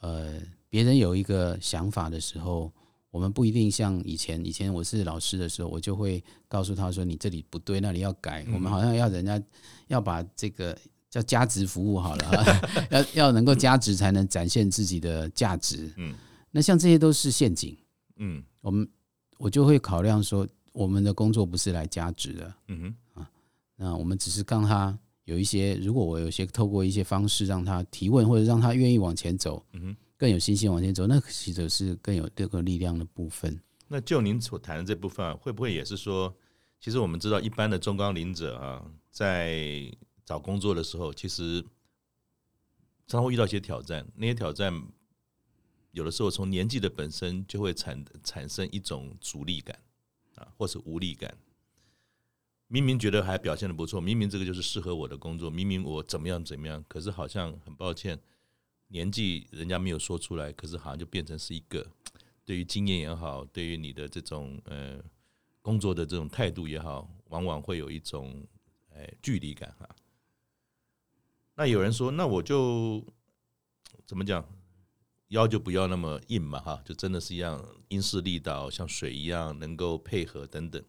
呃，别人有一个想法的时候。我们不一定像以前，以前我是老师的时候，我就会告诉他说：“你这里不对，那里要改。”我们好像要人家要把这个叫加值服务好了，要要能够加值才能展现自己的价值。嗯，那像这些都是陷阱。嗯，我们我就会考量说，我们的工作不是来加值的。嗯哼啊，那我们只是让他有一些，如果我有些透过一些方式让他提问，或者让他愿意往前走。嗯哼。更有信心往前走，那其实是更有这个力量的部分。那就您所谈的这部分啊，会不会也是说，其实我们知道一般的中高龄者啊，在找工作的时候，其实常常会遇到一些挑战。那些挑战有的时候从年纪的本身就会产产生一种阻力感啊，或是无力感。明明觉得还表现的不错，明明这个就是适合我的工作，明明我怎么样怎么样，可是好像很抱歉。年纪人家没有说出来，可是好像就变成是一个 对于经验也好，对于你的这种呃工作的这种态度也好，往往会有一种哎距离感哈。那有人说，那我就怎么讲，腰就不要那么硬嘛哈，就真的是一样因势利导，像水一样能够配合等等。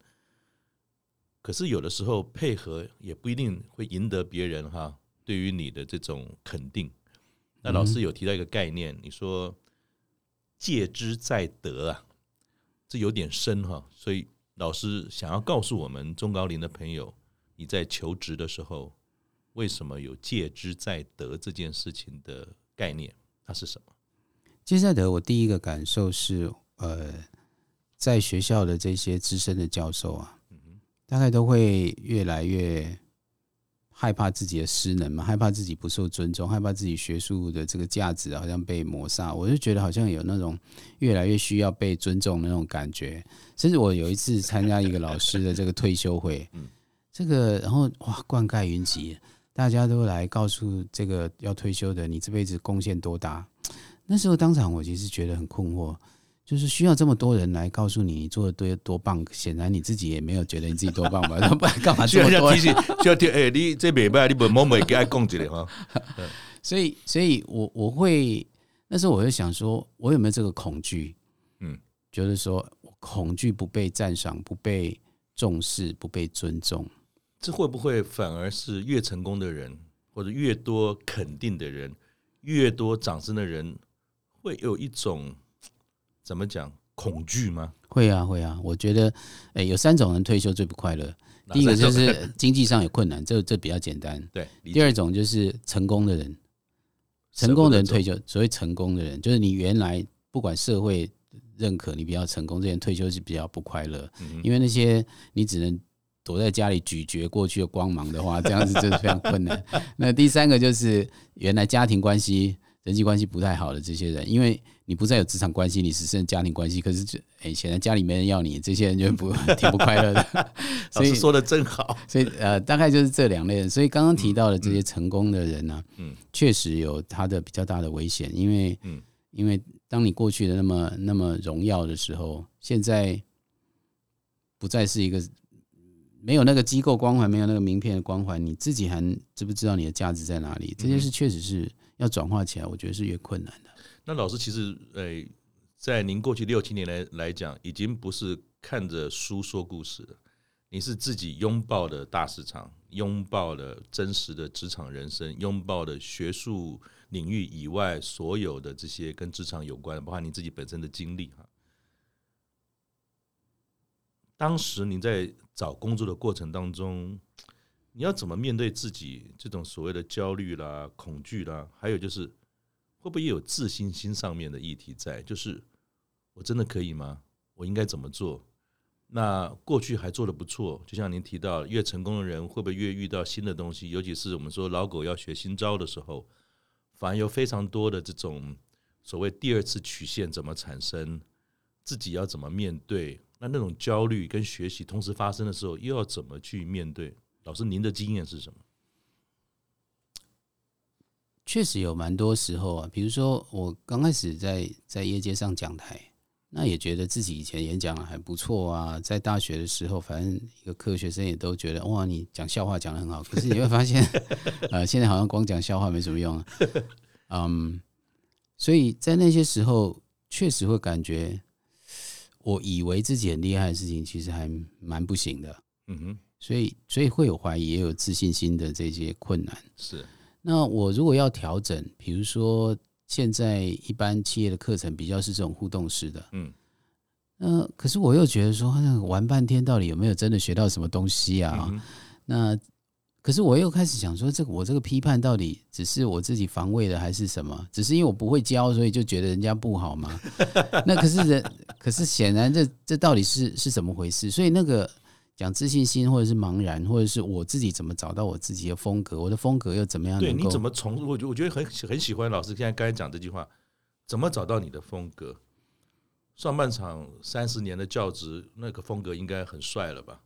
可是有的时候配合也不一定会赢得别人哈，对于你的这种肯定。那老师有提到一个概念，你说“戒之在德”啊，这有点深哈。所以老师想要告诉我们中高龄的朋友，你在求职的时候，为什么有“戒之在德”这件事情的概念？它是什么？“戒之在德”，我第一个感受是，呃，在学校的这些资深的教授啊，大概都会越来越。害怕自己的失能嘛，害怕自己不受尊重，害怕自己学术的这个价值好像被抹杀。我就觉得好像有那种越来越需要被尊重的那种感觉。甚至我有一次参加一个老师的这个退休会，这个然后哇，灌溉云集，大家都来告诉这个要退休的你这辈子贡献多大。那时候当场我其实觉得很困惑。就是需要这么多人来告诉你你做的多多棒，显然你自己也没有觉得你自己多棒吧？不然干嘛这么多？需要提醒，需要提。哎，你这礼拜你不某某给爱供给的哈。所以，所以我我会那时候我就想说，我有没有这个恐惧？嗯，就是说恐惧不被赞赏、不被重视、不被尊重，这会不会反而是越成功的人，或者越多肯定的人，越多掌声的人，会有一种？怎么讲？恐惧吗？会啊，会啊。我觉得，哎、欸，有三种人退休最不快乐。第一个就是经济上有困难，这这比较简单。对。第二种就是成功的人，成功的人退休。所谓成功的人，就是你原来不管社会认可你比较成功，这些人退休是比较不快乐。嗯。因为那些你只能躲在家里咀嚼过去的光芒的话，这样子就是非常困难。那第三个就是原来家庭关系。人际关系不太好的这些人，因为你不再有职场关系，你只剩家庭关系。可是，哎，显然家里没人要你，这些人就不 挺不快乐的。所以说的真好。所以呃，大概就是这两类人。所以刚刚提到的这些成功的人呢，嗯，确实有他的比较大的危险，因为，嗯，因为当你过去的那么那么荣耀的时候，现在不再是一个没有那个机构光环，没有那个名片的光环，你自己还知不知道你的价值在哪里？这件事确实是。要转化起来，我觉得是越困难的。那老师其实，诶，在您过去六七年来来讲，已经不是看着书说故事了，你是自己拥抱的大市场，拥抱了真实的职场人生，拥抱了学术领域以外所有的这些跟职场有关，包括你自己本身的经历哈。当时你在找工作的过程当中。你要怎么面对自己这种所谓的焦虑啦、恐惧啦？还有就是，会不会也有自信心上面的议题在？就是我真的可以吗？我应该怎么做？那过去还做得不错，就像您提到，越成功的人会不会越遇到新的东西？尤其是我们说老狗要学新招的时候，反而有非常多的这种所谓第二次曲线怎么产生？自己要怎么面对？那那种焦虑跟学习同时发生的时候，又要怎么去面对？老师，您的经验是什么？确实有蛮多时候啊，比如说我刚开始在在业界上讲台，那也觉得自己以前演讲还不错啊。在大学的时候，反正一个科学生也都觉得哇，你讲笑话讲的很好。可是你会发现，呃，现在好像光讲笑话没什么用啊。嗯，所以在那些时候，确实会感觉，我以为自己很厉害的事情，其实还蛮不行的。嗯哼，所以所以会有怀疑，也有自信心的这些困难。是。那我如果要调整，比如说现在一般企业的课程比较是这种互动式的，嗯，那可是我又觉得说，那玩半天到底有没有真的学到什么东西啊？嗯、那可是我又开始想说，这个我这个批判到底只是我自己防卫的，还是什么？只是因为我不会教，所以就觉得人家不好吗？那可是人，可是显然这这到底是是怎么回事？所以那个。讲自信心，或者是茫然，或者是我自己怎么找到我自己的风格？我的风格又怎么样？对，你怎么从？我觉我觉得很很喜欢老师现在刚才讲这句话，怎么找到你的风格？上半场三十年的教职，那个风格应该很帅了吧？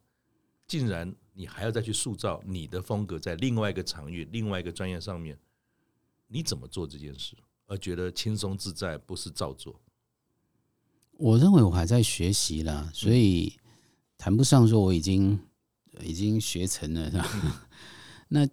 竟然你还要再去塑造你的风格，在另外一个场域、另外一个专业上面，你怎么做这件事而觉得轻松自在，不是照做？我认为我还在学习啦，所以。嗯谈不上说我已经已经学成了，是吧？那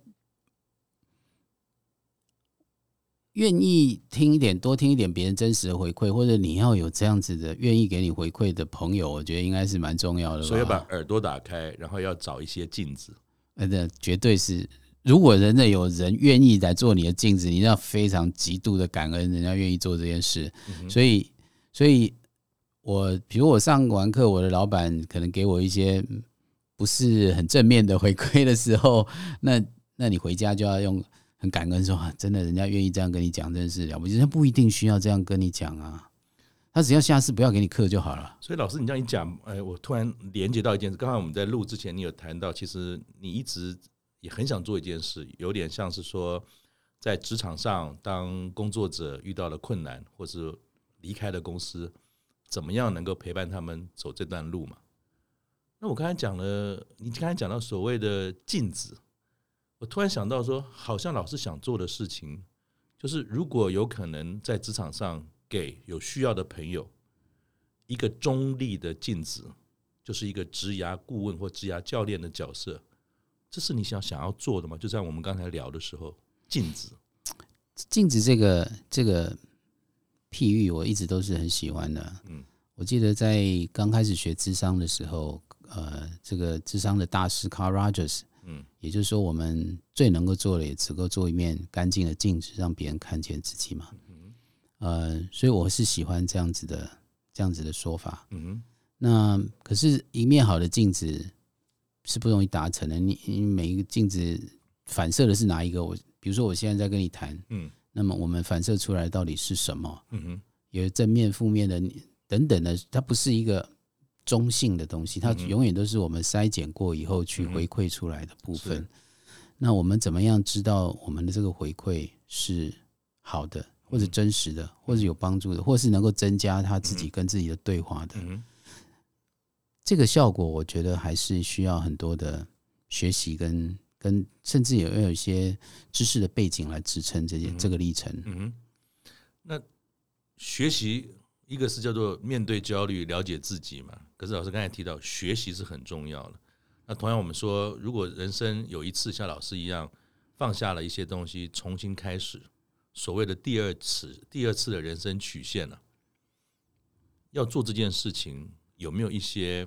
愿意听一点，多听一点别人真实的回馈，或者你要有这样子的愿意给你回馈的朋友，我觉得应该是蛮重要的。所以要把耳朵打开，然后要找一些镜子。那绝对是，如果真的有人愿意来做你的镜子，你要非常极度的感恩，人家愿意做这件事。所以，所以。我比如我上完课，我的老板可能给我一些不是很正面的回馈的时候，那那你回家就要用很感恩说啊，真的，人家愿意这样跟你讲，真的是了不起。人家不一定需要这样跟你讲啊，他只要下次不要给你课就好了。所以老师，你这样一讲，哎，我突然连接到一件事。刚才我们在录之前，你有谈到，其实你一直也很想做一件事，有点像是说，在职场上，当工作者遇到了困难，或是离开了公司。怎么样能够陪伴他们走这段路嘛？那我刚才讲了，你刚才讲到所谓的镜子，我突然想到说，好像老师想做的事情，就是如果有可能在职场上给有需要的朋友一个中立的镜子，就是一个职涯顾问或职涯教练的角色，这是你想想要做的吗？就在我们刚才聊的时候，镜子，镜子这个这个。譬喻我一直都是很喜欢的。嗯，我记得在刚开始学智商的时候，呃，这个智商的大师 Carl Rogers，嗯，也就是说，我们最能够做的也只够做一面干净的镜子，让别人看见自己嘛。嗯，呃，所以我是喜欢这样子的这样子的说法。嗯，那可是，一面好的镜子是不容易达成的。你你每一个镜子反射的是哪一个？我比如说，我现在在跟你谈，嗯。那么我们反射出来到底是什么？嗯哼，有正面、负面的等等的，它不是一个中性的东西，它永远都是我们筛检过以后去回馈出来的部分。那我们怎么样知道我们的这个回馈是好的，或者真实的，或者有帮助的，或是能够增加他自己跟自己的对话的？这个效果，我觉得还是需要很多的学习跟。跟甚至也有一些知识的背景来支撑这些这个历程。嗯，那学习一个是叫做面对焦虑，了解自己嘛。可是老师刚才提到，学习是很重要的。那同样，我们说，如果人生有一次像老师一样放下了一些东西，重新开始，所谓的第二次、第二次的人生曲线呢？要做这件事情，有没有一些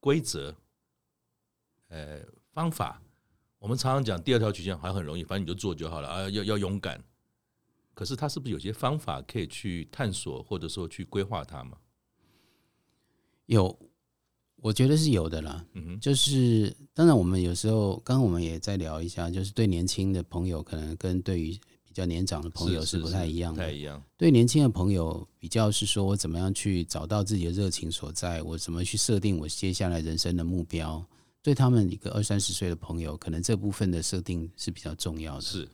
规则？呃。方法，我们常常讲第二条曲线好像很容易，反正你就做就好了啊，要要勇敢。可是他是不是有些方法可以去探索，或者说去规划它吗？有，我觉得是有的啦。嗯哼，就是当然我们有时候，刚刚我们也在聊一下，就是对年轻的朋友，可能跟对于比较年长的朋友是不太一样的。不太一样。对年轻的朋友，比较是说我怎么样去找到自己的热情所在，我怎么去设定我接下来人生的目标。对他们一个二三十岁的朋友，可能这部分的设定是比较重要的。是，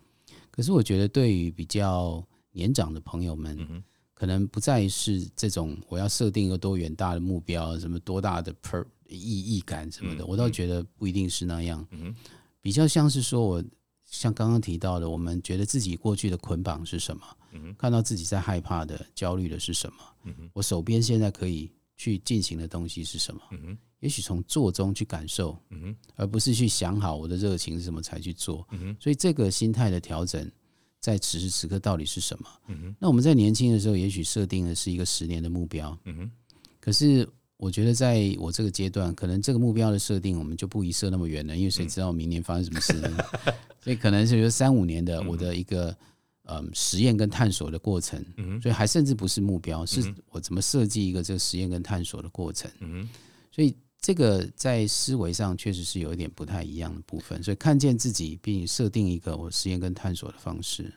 可是我觉得对于比较年长的朋友们，可能不再是这种我要设定一个多远大的目标，什么多大的 per 意义感什么的，我倒觉得不一定是那样。比较像是说我像刚刚提到的，我们觉得自己过去的捆绑是什么？看到自己在害怕的、焦虑的是什么？我手边现在可以去进行的东西是什么？也许从做中去感受，而不是去想好我的热情是什么才去做。所以这个心态的调整，在此时此刻到底是什么？那我们在年轻的时候，也许设定的是一个十年的目标。可是我觉得，在我这个阶段，可能这个目标的设定，我们就不宜设那么远了，因为谁知道明年发生什么事呢？所以可能是说三五年的我的一个嗯实验跟探索的过程。所以还甚至不是目标，是我怎么设计一个这个实验跟探索的过程。嗯所以。这个在思维上确实是有一点不太一样的部分，所以看见自己，并设定一个我实验跟探索的方式。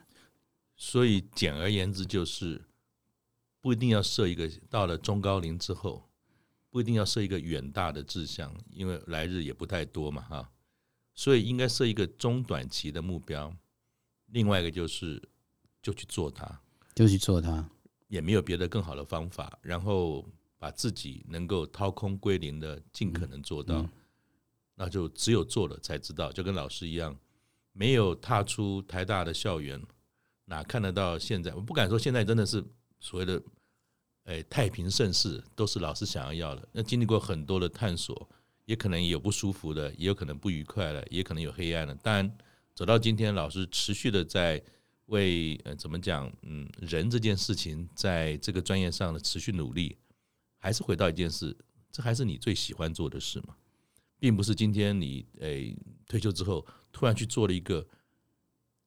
所以简而言之，就是不一定要设一个到了中高龄之后，不一定要设一个远大的志向，因为来日也不太多嘛，哈。所以应该设一个中短期的目标。另外一个就是，就去做它，就去做它，也没有别的更好的方法。然后。把自己能够掏空归零的尽可能做到，那就只有做了才知道，就跟老师一样，没有踏出台大的校园，哪看得到现在？我不敢说现在真的是所谓的诶太平盛世，都是老师想要要的。那经历过很多的探索，也可能有不舒服的，也有可能不愉快的，也可能有黑暗的。当然，走到今天，老师持续的在为呃怎么讲，嗯，人这件事情，在这个专业上的持续努力。还是回到一件事，这还是你最喜欢做的事吗？并不是今天你诶退休之后突然去做了一个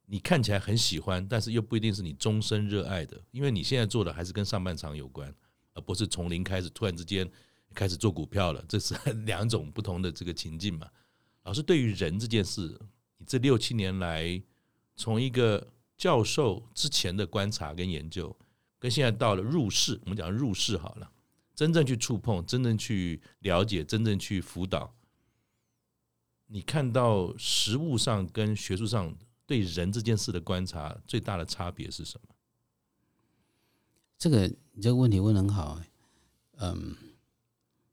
你看起来很喜欢，但是又不一定是你终身热爱的，因为你现在做的还是跟上半场有关，而不是从零开始突然之间开始做股票了，这是 两种不同的这个情境嘛。老师对于人这件事，你这六七年来从一个教授之前的观察跟研究，跟现在到了入世，我们讲入世好了。真正去触碰，真正去了解，真正去辅导，你看到实物上跟学术上对人这件事的观察最大的差别是什么？这个你这个问题问得很好，嗯，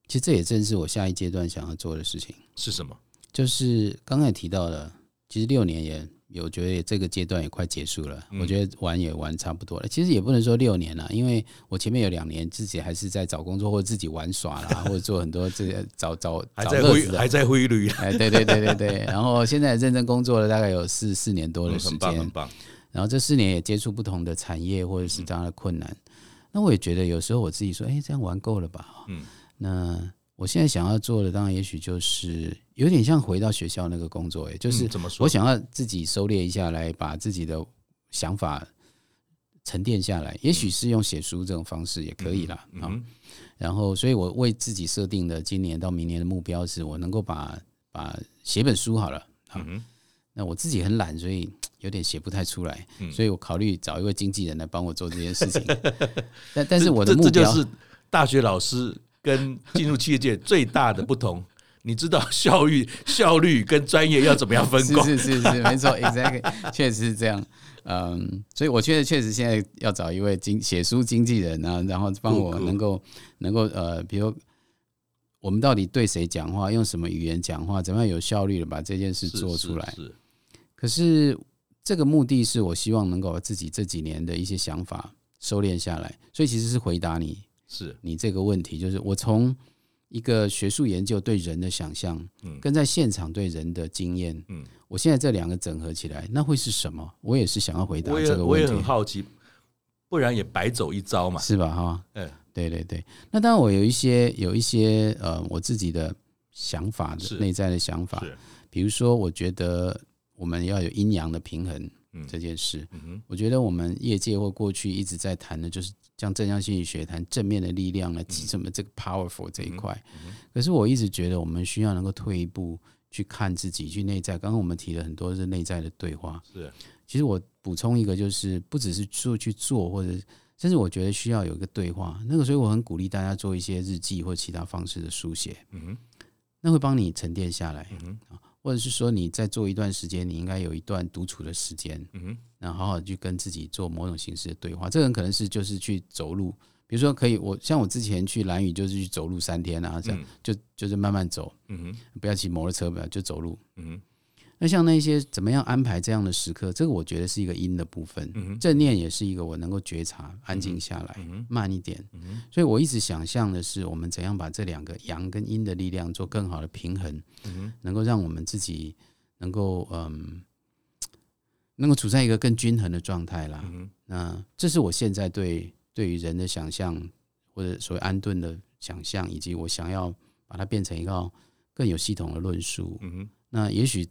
其实这也正是我下一阶段想要做的事情。是什么？就是刚才提到的，其实六年也。有觉得这个阶段也快结束了，我觉得玩也玩差不多了。其实也不能说六年了，因为我前面有两年自己还是在找工作，或者自己玩耍啦，或者做很多这些找找 找乐子，还在挥旅。哎，对对对对对。然后现在认真工作了，大概有四四年多的时间。然后这四年也接触不同的产业，或者是这样的困难。那我也觉得有时候我自己说，哎，这样玩够了吧？嗯。那我现在想要做的，当然也许就是。有点像回到学校那个工作，哎，就是我想要自己收敛一下来，把自己的想法沉淀下来。也许是用写书这种方式也可以啦。啊。然后，所以我为自己设定的今年到明年的目标是，我能够把把写本书好了。嗯，那我自己很懒，所以 有点写不太出来。所以我考虑找一位经纪人来帮我做这件事情。但但是我的目标，就是大学老师跟进入企业界最大的不同。你知道效率、效率跟专业要怎么样分工？是是是是，没错，exactly，确实是这样。嗯，所以我觉得确实现在要找一位经写书经纪人啊，然后帮我能够能够呃，比如我们到底对谁讲话，用什么语言讲话，怎么样有效率的把这件事做出来。是，是，是。可是这个目的是我希望能够把自己这几年的一些想法收敛下来，所以其实是回答你是你这个问题，就是我从。一个学术研究对人的想象，跟在现场对人的经验，嗯，我现在这两个整合起来，那会是什么？我也是想要回答这个问题。我也很好奇，不然也白走一遭嘛，是吧？哈，嗯，对对对。那当然，我有一些有一些呃，我自己的想法的内在的想法，比如说，我觉得我们要有阴阳的平衡。这件事，我觉得我们业界或过去一直在谈的，就是像正向心理学谈正面的力量来提什么这个 powerful 这一块。可是我一直觉得，我们需要能够退一步去看自己，去内在。刚刚我们提了很多是内在的对话。是，其实我补充一个，就是不只是做去做，或者甚至我觉得需要有一个对话。那个，所以我很鼓励大家做一些日记或其他方式的书写。嗯哼，那会帮你沉淀下来。嗯哼，或者是说你在做一段时间，你应该有一段独处的时间，嗯哼，然后好好去跟自己做某种形式的对话。这个人可能是就是去走路，比如说可以，我像我之前去蓝屿就是去走路三天啊，这样就就是慢慢走，嗯哼，不要骑摩托车，不要就走路，嗯哼。那像那些怎么样安排这样的时刻，这个我觉得是一个阴的部分。嗯、正念也是一个我能够觉察、安静下来、嗯、慢一点、嗯。所以我一直想象的是，我们怎样把这两个阳跟阴的力量做更好的平衡，嗯、能够让我们自己能够嗯，能够处在一个更均衡的状态啦、嗯。那这是我现在对对于人的想象，或者所谓安顿的想象，以及我想要把它变成一个更有系统的论述。嗯、那也许。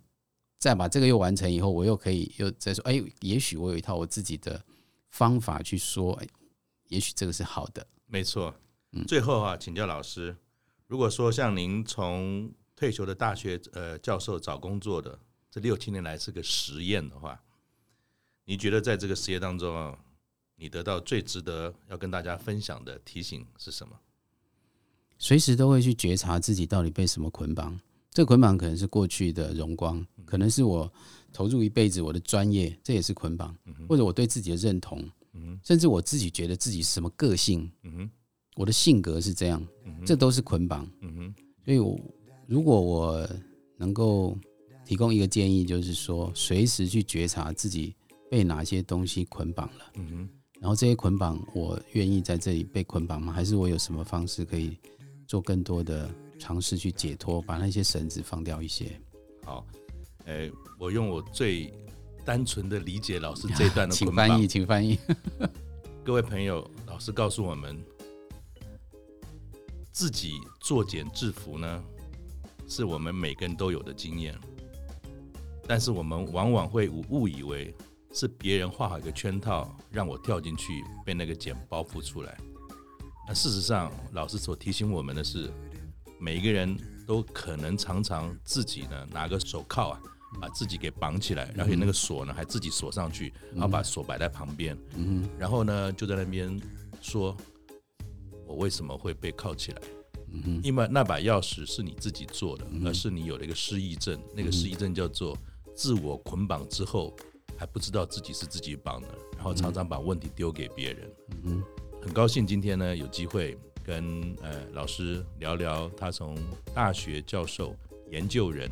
再把这个又完成以后，我又可以又再说，哎，也许我有一套我自己的方法去说，哎，也许这个是好的。没错。最后啊，请教老师，如果说像您从退休的大学呃教授找工作的这六七年来是个实验的话，你觉得在这个实验当中啊，你得到最值得要跟大家分享的提醒是什么？随时都会去觉察自己到底被什么捆绑。这捆绑可能是过去的荣光，可能是我投入一辈子我的专业，这也是捆绑，或者我对自己的认同，甚至我自己觉得自己是什么个性，我的性格是这样，这都是捆绑。所以我，如果我能够提供一个建议，就是说，随时去觉察自己被哪些东西捆绑了，然后这些捆绑，我愿意在这里被捆绑吗？还是我有什么方式可以做更多的？尝试去解脱，把那些绳子放掉一些。好，诶，我用我最单纯的理解老师这段的，请翻译，请翻译。各位朋友，老师告诉我们，自己作茧制服呢，是我们每个人都有的经验，但是我们往往会误以为是别人画好一个圈套，让我跳进去，被那个茧包覆出来。那事实上，老师所提醒我们的是。每一个人都可能常常自己呢拿个手铐啊，把自己给绑起来，然后那个锁呢还自己锁上去，然后把锁摆在旁边，嗯。然后呢就在那边说：“我为什么会被铐起来？因为那把钥匙是你自己做的，而是你有了一个失忆症，那个失忆症叫做自我捆绑之后还不知道自己是自己绑的，然后常常把问题丢给别人。”很高兴今天呢有机会。跟呃老师聊聊，他从大学教授、研究人，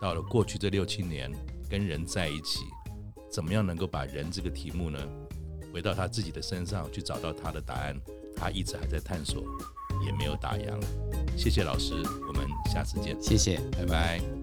到了过去这六七年跟人在一起，怎么样能够把人这个题目呢，回到他自己的身上去找到他的答案，他一直还在探索，也没有打烊。谢谢老师，我们下次见。谢谢，拜拜。